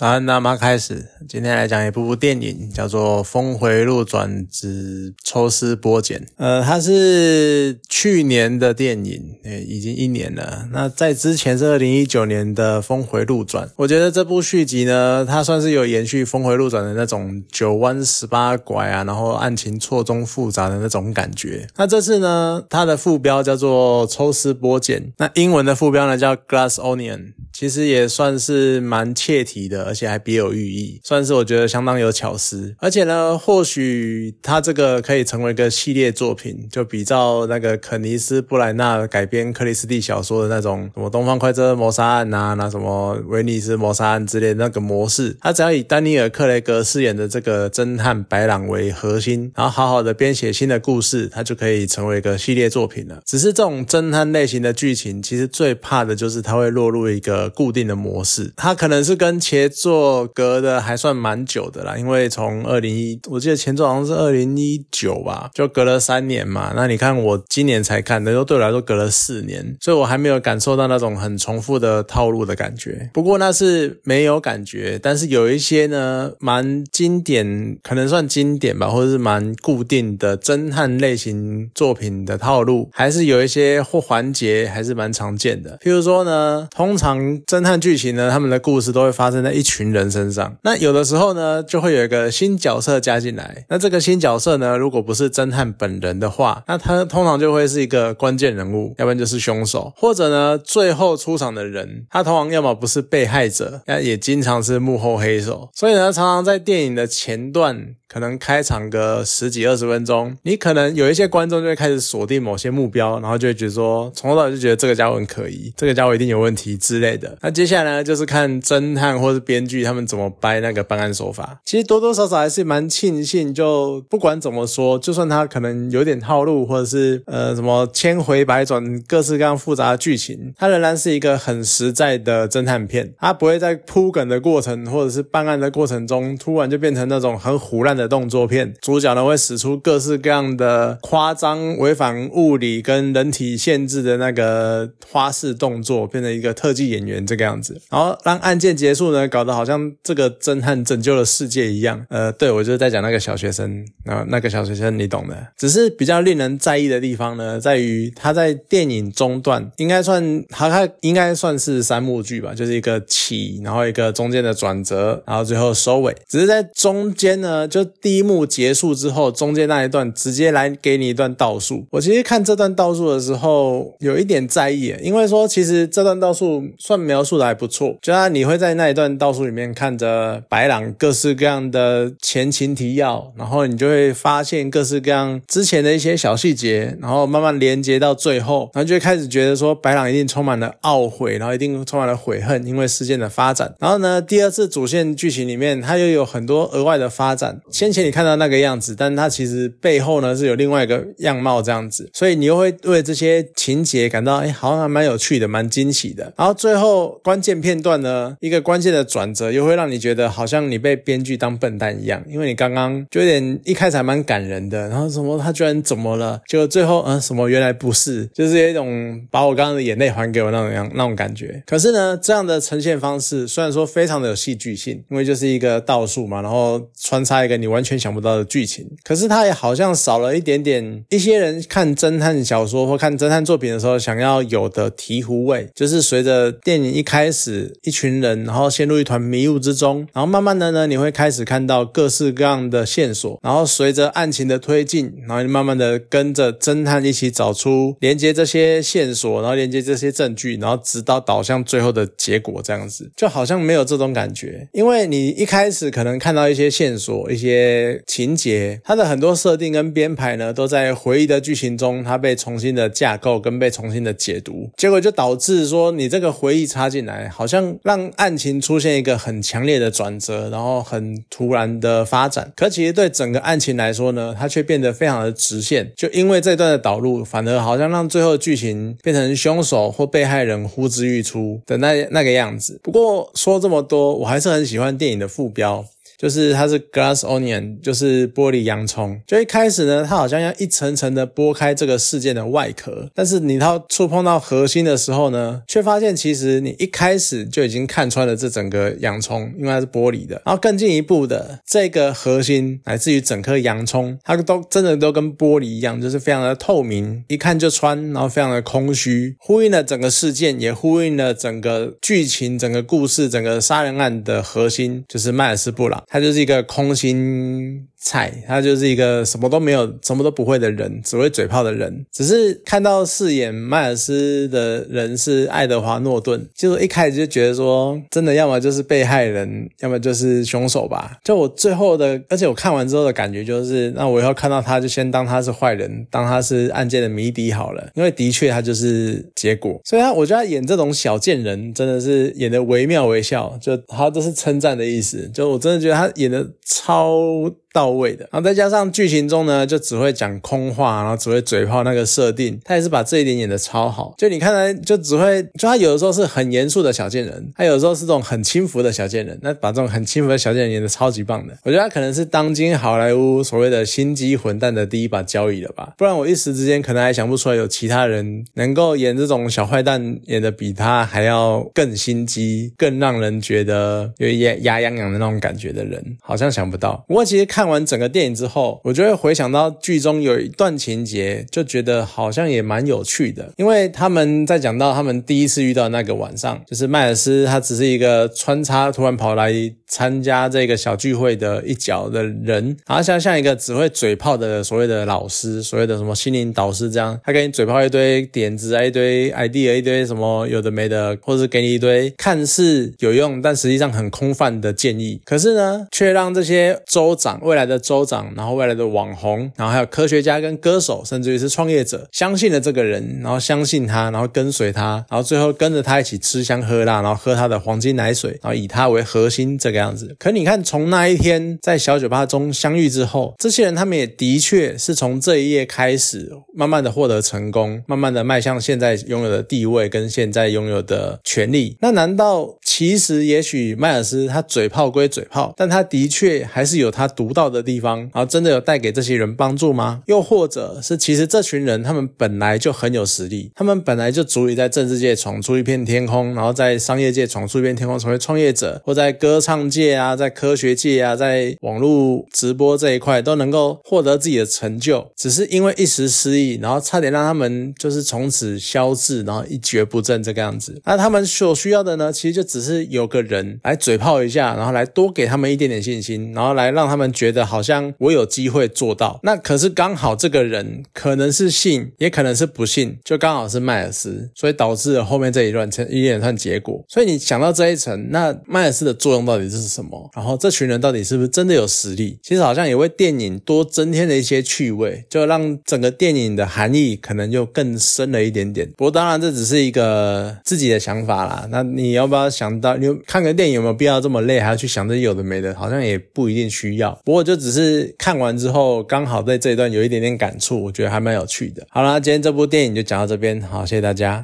好，那么开始，今天来讲一部电影，叫做《峰回路转之抽丝剥茧》。呃，它是去年的电影，诶，已经一年了。那在之前是二零一九年的《峰回路转》。我觉得这部续集呢，它算是有延续《峰回路转》的那种九弯十八拐啊，然后案情错综复杂的那种感觉。那这次呢，它的副标叫做《抽丝剥茧》，那英文的副标呢叫 Glass Onion，其实也算是蛮切题的。而且还别有寓意，算是我觉得相当有巧思。而且呢，或许他这个可以成为一个系列作品，就比照那个肯尼斯布莱纳改编克里斯蒂小说的那种什么《东方快车谋杀案》呐，那什么《威尼斯谋杀案》之类那个模式。他只要以丹尼尔克雷格饰演的这个侦探白朗为核心，然后好好的编写新的故事，他就可以成为一个系列作品了。只是这种侦探类型的剧情，其实最怕的就是它会落入一个固定的模式，它可能是跟前。作隔的还算蛮久的啦，因为从二零一，我记得前作好像是二零一九吧，就隔了三年嘛。那你看我今年才看，的，说对我来说隔了四年，所以我还没有感受到那种很重复的套路的感觉。不过那是没有感觉，但是有一些呢，蛮经典，可能算经典吧，或者是蛮固定的侦探类型作品的套路，还是有一些或环节还是蛮常见的。譬如说呢，通常侦探剧情呢，他们的故事都会发生在一。群人身上，那有有的时候呢，就会有一个新角色加进来。那这个新角色呢，如果不是侦探本人的话，那他通常就会是一个关键人物，要不然就是凶手，或者呢，最后出场的人，他通常要么不是被害者，那也经常是幕后黑手。所以呢，常常在电影的前段。可能开场个十几二十分钟，你可能有一些观众就会开始锁定某些目标，然后就会觉得说，从头到尾就觉得这个家伙很可疑，这个家伙一定有问题之类的。那接下来呢，就是看侦探或是编剧他们怎么掰那个办案手法。其实多多少少还是蛮庆幸，就不管怎么说，就算他可能有点套路，或者是呃什么千回百转、各式各样复杂的剧情，它仍然是一个很实在的侦探片。它不会在铺梗的过程或者是办案的过程中，突然就变成那种很胡乱。的动作片，主角呢会使出各式各样的夸张、违反物理跟人体限制的那个花式动作，变成一个特技演员这个样子，然后让案件结束呢，搞得好像这个侦探拯救了世界一样。呃，对我就是在讲那个小学生，那那个小学生你懂的。只是比较令人在意的地方呢，在于他在电影中段应该算他他应该算是三幕剧吧，就是一个起，然后一个中间的转折，然后最后收尾。只是在中间呢，就第一幕结束之后，中间那一段直接来给你一段倒数。我其实看这段倒数的时候，有一点在意，因为说其实这段倒数算描述的还不错，就啊你会在那一段倒数里面看着白朗各式各样的前情提要，然后你就会发现各式各样之前的一些小细节，然后慢慢连接到最后，然后就会开始觉得说白朗一定充满了懊悔，然后一定充满了悔恨，因为事件的发展。然后呢，第二次主线剧情里面，它又有很多额外的发展。先前你看到那个样子，但它其实背后呢是有另外一个样貌这样子，所以你又会为这些情节感到哎，好像还蛮有趣的，蛮惊喜的。然后最后关键片段呢，一个关键的转折，又会让你觉得好像你被编剧当笨蛋一样，因为你刚刚就有点一开始还蛮感人的，然后什么他居然怎么了？就最后嗯什么原来不是，就是有一种把我刚刚的眼泪还给我那种样那种感觉。可是呢，这样的呈现方式虽然说非常的有戏剧性，因为就是一个倒数嘛，然后穿插一个你。完全想不到的剧情，可是它也好像少了一点点一些人看侦探小说或看侦探作品的时候想要有的醍醐味，就是随着电影一开始，一群人然后陷入一团迷雾之中，然后慢慢的呢，你会开始看到各式各样的线索，然后随着案情的推进，然后你慢慢的跟着侦探一起找出连接这些线索，然后连接这些证据，然后直到导向最后的结果，这样子就好像没有这种感觉，因为你一开始可能看到一些线索，一些。些情节，它的很多设定跟编排呢，都在回忆的剧情中，它被重新的架构跟被重新的解读，结果就导致说，你这个回忆插进来，好像让案情出现一个很强烈的转折，然后很突然的发展。可其实对整个案情来说呢，它却变得非常的直线。就因为这段的导入，反而好像让最后剧情变成凶手或被害人呼之欲出的那那个样子。不过说这么多，我还是很喜欢电影的副标。就是它是 glass onion，就是玻璃洋葱。就一开始呢，它好像要一层层的剥开这个事件的外壳，但是你到触碰到核心的时候呢，却发现其实你一开始就已经看穿了这整个洋葱，因为它是玻璃的。然后更进一步的，这个核心来自于整颗洋葱，它都真的都跟玻璃一样，就是非常的透明，一看就穿，然后非常的空虚，呼应了整个事件，也呼应了整个剧情、整个故事、整个杀人案的核心，就是迈尔斯布它。就是一个空心菜，他就是一个什么都没有、什么都不会的人，只会嘴炮的人。只是看到饰演迈尔斯的人是爱德华诺顿，就是一开始就觉得说，真的要么就是被害人，要么就是凶手吧。就我最后的，而且我看完之后的感觉就是，那我以后看到他就先当他是坏人，当他是案件的谜底好了，因为的确他就是结果。所以他我觉得他演这种小贱人真的是演的惟妙惟肖，就他都是称赞的意思。就我真的觉得他演的超。到位的，然后再加上剧情中呢，就只会讲空话，然后只会嘴炮那个设定，他也是把这一点演的超好。就你看来就只会，就他有的时候是很严肃的小贱人，他有的时候是这种很轻浮的小贱人，那把这种很轻浮的小贱人演的超级棒的。我觉得他可能是当今好莱坞所谓的心机混蛋的第一把交椅了吧，不然我一时之间可能还想不出来有其他人能够演这种小坏蛋演的比他还要更心机，更让人觉得有牙牙痒痒的那种感觉的人，好像想不到。不过其实看。完整个电影之后，我就会回想到剧中有一段情节，就觉得好像也蛮有趣的。因为他们在讲到他们第一次遇到那个晚上，就是迈尔斯他只是一个穿插突然跑来参加这个小聚会的一角的人，然后像像一个只会嘴炮的所谓的老师，所谓的什么心灵导师这样，他给你嘴炮一堆点子啊，一堆 idea，一堆什么有的没的，或者是给你一堆看似有用但实际上很空泛的建议，可是呢，却让这些州长。未来的州长，然后未来的网红，然后还有科学家跟歌手，甚至于是创业者，相信了这个人，然后相信他，然后跟随他，然后最后跟着他一起吃香喝辣，然后喝他的黄金奶水，然后以他为核心这个样子。可你看，从那一天在小酒吧中相遇之后，这些人他们也的确是从这一夜开始，慢慢的获得成功，慢慢的迈向现在拥有的地位跟现在拥有的权利。那难道其实也许迈尔斯他嘴炮归嘴炮，但他的确还是有他独到。的地方，然后真的有带给这些人帮助吗？又或者是其实这群人他们本来就很有实力，他们本来就足以在政治界闯出一片天空，然后在商业界闯出一片天空，成为创业者，或在歌唱界啊，在科学界啊，在网络直播这一块都能够获得自己的成就，只是因为一时失意，然后差点让他们就是从此消逝，然后一蹶不振这个样子。那他们所需要的呢，其实就只是是有个人来嘴炮一下，然后来多给他们一点点信心，然后来让他们觉。得好像我有机会做到，那可是刚好这个人可能是信，也可能是不信，就刚好是迈尔斯，所以导致了后面这一段成一连串结果。所以你想到这一层，那迈尔斯的作用到底是什么？然后这群人到底是不是真的有实力？其实好像也为电影多增添了一些趣味，就让整个电影的含义可能就更深了一点点。不过当然这只是一个自己的想法啦。那你要不要想到，你看个电影有没有必要这么累，还要去想这有的没的？好像也不一定需要。不过。就只是看完之后，刚好在这一段有一点点感触，我觉得还蛮有趣的。好啦，今天这部电影就讲到这边，好，谢谢大家。